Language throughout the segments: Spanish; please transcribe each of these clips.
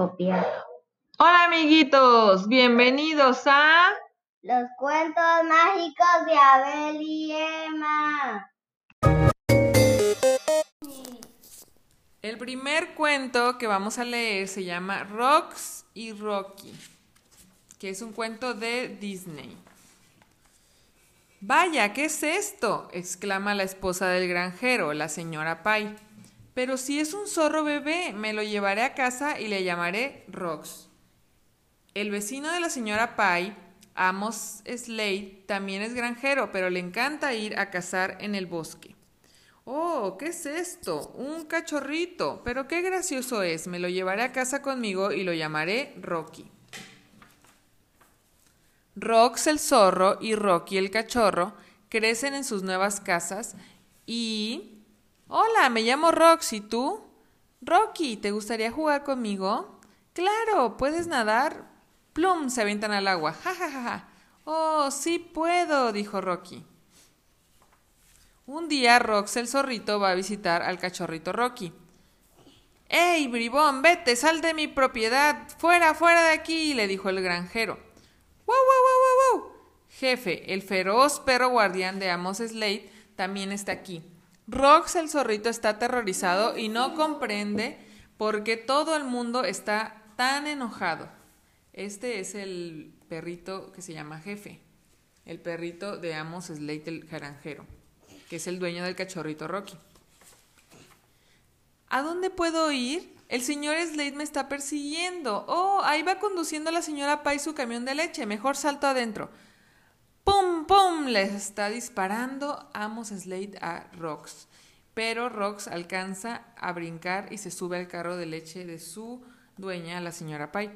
copiado. Hola amiguitos, bienvenidos a... Los cuentos mágicos de Abel y Emma. El primer cuento que vamos a leer se llama Rox y Rocky, que es un cuento de Disney. Vaya, ¿qué es esto? exclama la esposa del granjero, la señora Pai. Pero si es un zorro bebé, me lo llevaré a casa y le llamaré Rox. El vecino de la señora Pai, Amos Slade, también es granjero, pero le encanta ir a cazar en el bosque. Oh, ¿qué es esto? Un cachorrito. Pero qué gracioso es. Me lo llevaré a casa conmigo y lo llamaré Rocky. Rox el zorro y Rocky el cachorro crecen en sus nuevas casas y... Hola, me llamo Rox, ¿y tú? Rocky, ¿te gustaría jugar conmigo? Claro, ¿puedes nadar? Plum, se avientan al agua. Ja, ja, ja, ja. Oh, sí puedo, dijo Rocky. Un día Rox el zorrito va a visitar al cachorrito Rocky. ¡Ey, bribón, vete, sal de mi propiedad! ¡Fuera, fuera de aquí! le dijo el granjero. ¡Wow, wow, wow, wow, wow! Jefe, el feroz perro guardián de Amos Slade también está aquí. Rox el zorrito está aterrorizado y no comprende por qué todo el mundo está tan enojado. Este es el perrito que se llama Jefe, el perrito de Amos Slade el granjero que es el dueño del cachorrito Rocky. ¿A dónde puedo ir? El señor Slade me está persiguiendo. Oh, ahí va conduciendo la señora Pai su camión de leche. Mejor salto adentro. ¡Pum, pum! Le está disparando Amos Slade a Rox. Pero Rox alcanza a brincar y se sube al carro de leche de su dueña, la señora Pai.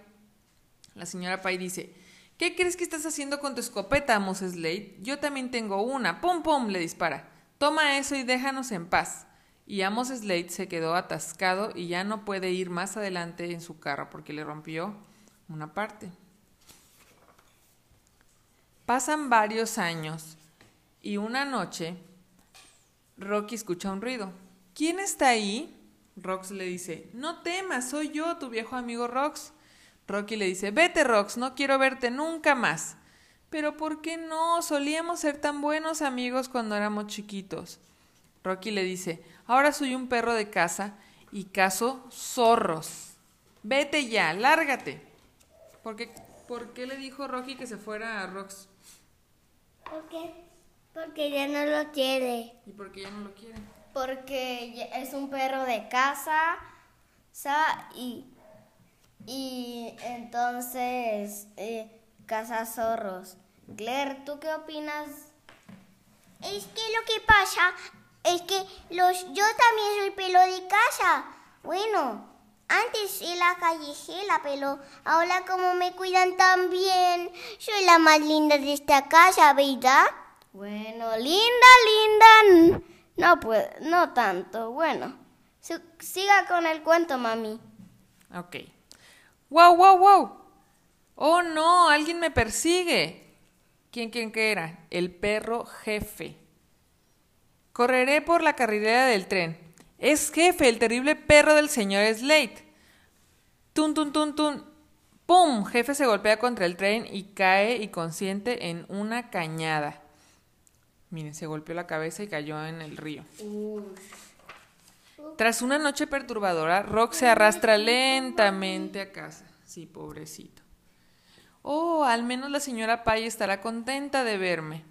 La señora Pai dice, ¿Qué crees que estás haciendo con tu escopeta, Amos Slade? Yo también tengo una. ¡Pum, pum! le dispara. Toma eso y déjanos en paz. Y Amos Slade se quedó atascado y ya no puede ir más adelante en su carro porque le rompió una parte. Pasan varios años y una noche Rocky escucha un ruido. ¿Quién está ahí? Rox le dice, no temas, soy yo, tu viejo amigo Rox. Rocky le dice, vete Rox, no quiero verte nunca más. Pero ¿por qué no? Solíamos ser tan buenos amigos cuando éramos chiquitos. Rocky le dice, ahora soy un perro de casa y cazo zorros. Vete ya, lárgate. ¿Por qué, ¿Por qué le dijo Rocky que se fuera a Rox? ¿Por qué? Porque ya no lo quiere. ¿Y por qué ya no lo quiere? Porque es un perro de casa y, y entonces eh, caza zorros. Claire, ¿tú qué opinas? Es que lo que pasa es que los, yo también soy pelo de casa. Bueno, antes era callejera, pero ahora como me cuidan tan bien, soy la más linda de esta casa, ¿verdad? Bueno, linda, linda. No, pues, no tanto. Bueno, siga con el cuento, mami. Ok. ¡Wow, wow, wow! ¡Oh, no! ¡Alguien me persigue! ¿Quién, quién, qué era? El perro jefe. Correré por la carrilera del tren. Es jefe, el terrible perro del señor Slate. Tun, tun, tun, tun. ¡Pum! Jefe se golpea contra el tren y cae inconsciente en una cañada. Miren, se golpeó la cabeza y cayó en el río. Tras una noche perturbadora, Rock se arrastra lentamente a casa. Sí, pobrecito. Oh, al menos la señora Pai estará contenta de verme.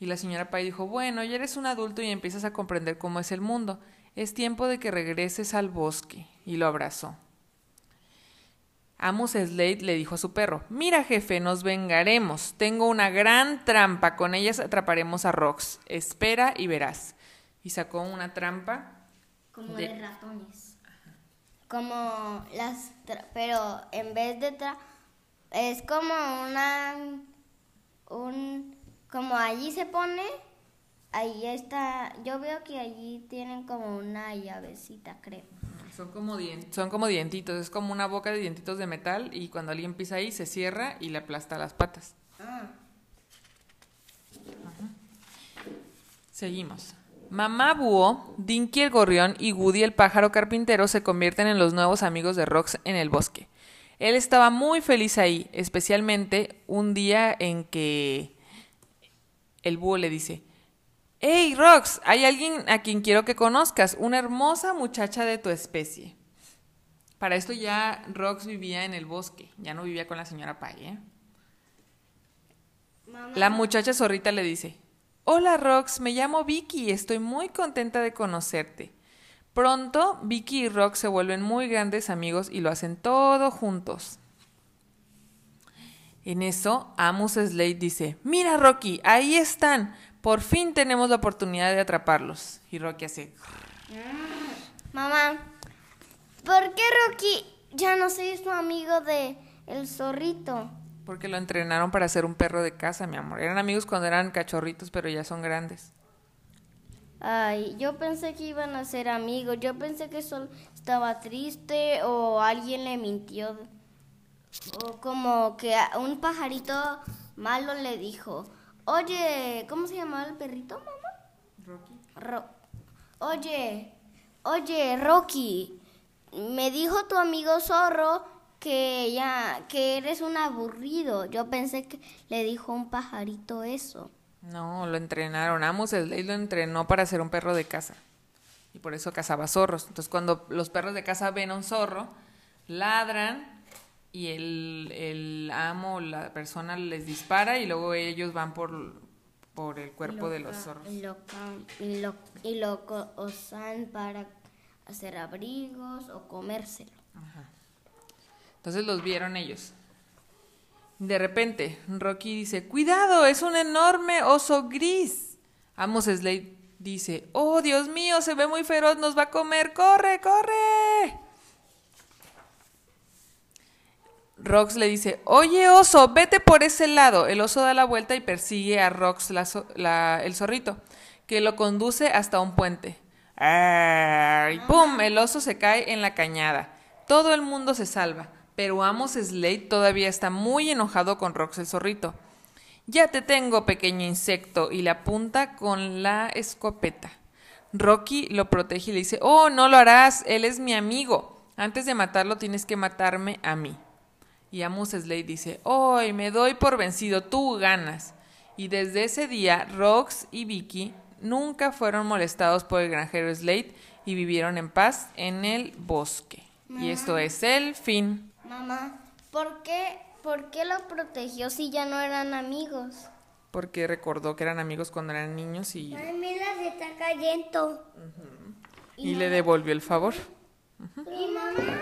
Y la señora Pai dijo, bueno, ya eres un adulto y empiezas a comprender cómo es el mundo. Es tiempo de que regreses al bosque. Y lo abrazó. Amos Slade le dijo a su perro, mira jefe, nos vengaremos. Tengo una gran trampa, con ellas atraparemos a Rox. Espera y verás. Y sacó una trampa. Como de, ratones. Como las... Pero en vez de... Tra es como una, un, como allí se pone, ahí está, yo veo que allí tienen como una llavecita, creo. Son como, son como dientitos, es como una boca de dientitos de metal y cuando alguien pisa ahí se cierra y le aplasta las patas. Seguimos. Mamá Búho, Dinky el gorrión y Woody el pájaro carpintero se convierten en los nuevos amigos de Rox en el bosque. Él estaba muy feliz ahí, especialmente un día en que el búho le dice, Hey, Rox, hay alguien a quien quiero que conozcas, una hermosa muchacha de tu especie. Para esto ya Rox vivía en el bosque, ya no vivía con la señora Pay. ¿eh? La muchacha zorrita le dice, Hola Rox, me llamo Vicky y estoy muy contenta de conocerte. Pronto, Vicky y Rox se vuelven muy grandes amigos y lo hacen todo juntos. En eso, Amos Slade dice, Mira Rocky, ahí están. Por fin tenemos la oportunidad de atraparlos. Y Rocky hace... Mamá, ¿por qué Rocky ya no soy su amigo de el zorrito? Porque lo entrenaron para ser un perro de casa, mi amor. Eran amigos cuando eran cachorritos, pero ya son grandes. Ay, yo pensé que iban a ser amigos. Yo pensé que solo estaba triste o alguien le mintió. O como que a un pajarito malo le dijo, oye, ¿cómo se llamaba el perrito, mamá? Rocky. Ro- oye, oye, Rocky, me dijo tu amigo zorro que ya, que eres un aburrido. Yo pensé que le dijo un pajarito eso. No, lo entrenaron. Amos Slade lo entrenó para ser un perro de casa. Y por eso cazaba zorros. Entonces, cuando los perros de casa ven a un zorro, ladran y el, el amo, la persona les dispara y luego ellos van por, por el cuerpo de los zorros. Y lo, y lo, usan para hacer abrigos o comérselo. Entonces los vieron ellos. De repente, Rocky dice, cuidado, es un enorme oso gris. Amos Slade dice, oh Dios mío, se ve muy feroz, nos va a comer, corre, corre. Rox le dice, oye oso, vete por ese lado. El oso da la vuelta y persigue a Rox, el zorrito, que lo conduce hasta un puente. Y ¡pum! El oso se cae en la cañada. Todo el mundo se salva, pero Amos Slade todavía está muy enojado con Rox el zorrito. Ya te tengo, pequeño insecto, y le apunta con la escopeta. Rocky lo protege y le dice, oh, no lo harás, él es mi amigo. Antes de matarlo tienes que matarme a mí. Y Amos Slade dice, hoy me doy por vencido, tú ganas. Y desde ese día, Rox y Vicky nunca fueron molestados por el granjero Slade y vivieron en paz en el bosque. Y esto es el fin. Mamá, ¿por qué, ¿por qué lo protegió si ya no eran amigos? Porque recordó que eran amigos cuando eran niños y, Ay, mira, se está cayendo. y le devolvió el favor. Y mamá,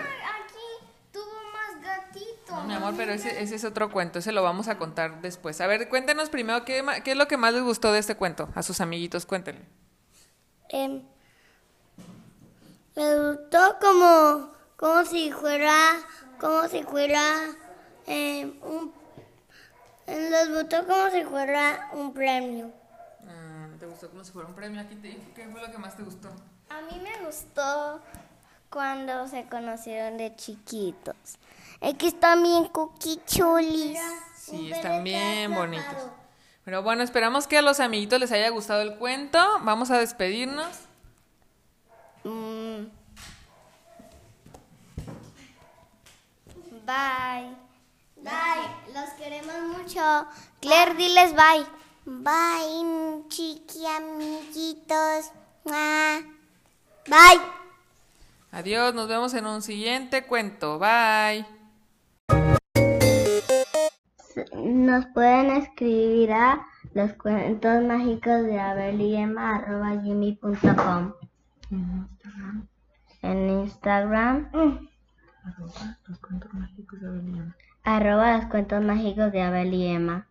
No, mi amor, pero ese, ese es otro cuento, ese lo vamos a contar después. A ver, cuéntenos primero qué, qué es lo que más les gustó de este cuento. A sus amiguitos, cuéntenle. Em, me gustó como, como si fuera, como si fuera un, em, les gustó como si fuera un premio. Ah, ¿Te gustó como si fuera un premio? Aquí te, ¿Qué fue lo que más te gustó? A mí me gustó cuando se conocieron de chiquitos. Es que están bien cuquichulis. Sí, están bien bonitos. Pero bueno, esperamos que a los amiguitos les haya gustado el cuento. Vamos a despedirnos. Mm. Bye. Bye. Los queremos mucho. Claire, diles bye. Bye, chiqui amiguitos. Bye. Adiós, nos vemos en un siguiente cuento. Bye. Nos pueden escribir a los cuentos mágicos de abeliema.gmail.com En Instagram, arroba los cuentos mágicos de Abeliema.